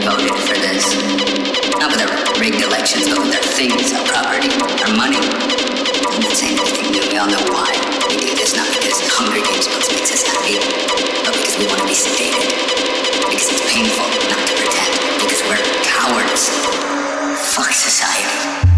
voted for this. Not with our rigged elections, but with our things, our property, our money—and the same thing anything. We all know why we do this. Not because Hunger Games books makes us happy, but because we want to be sedated. Because it's painful not to pretend. Because we're cowards. Fuck society.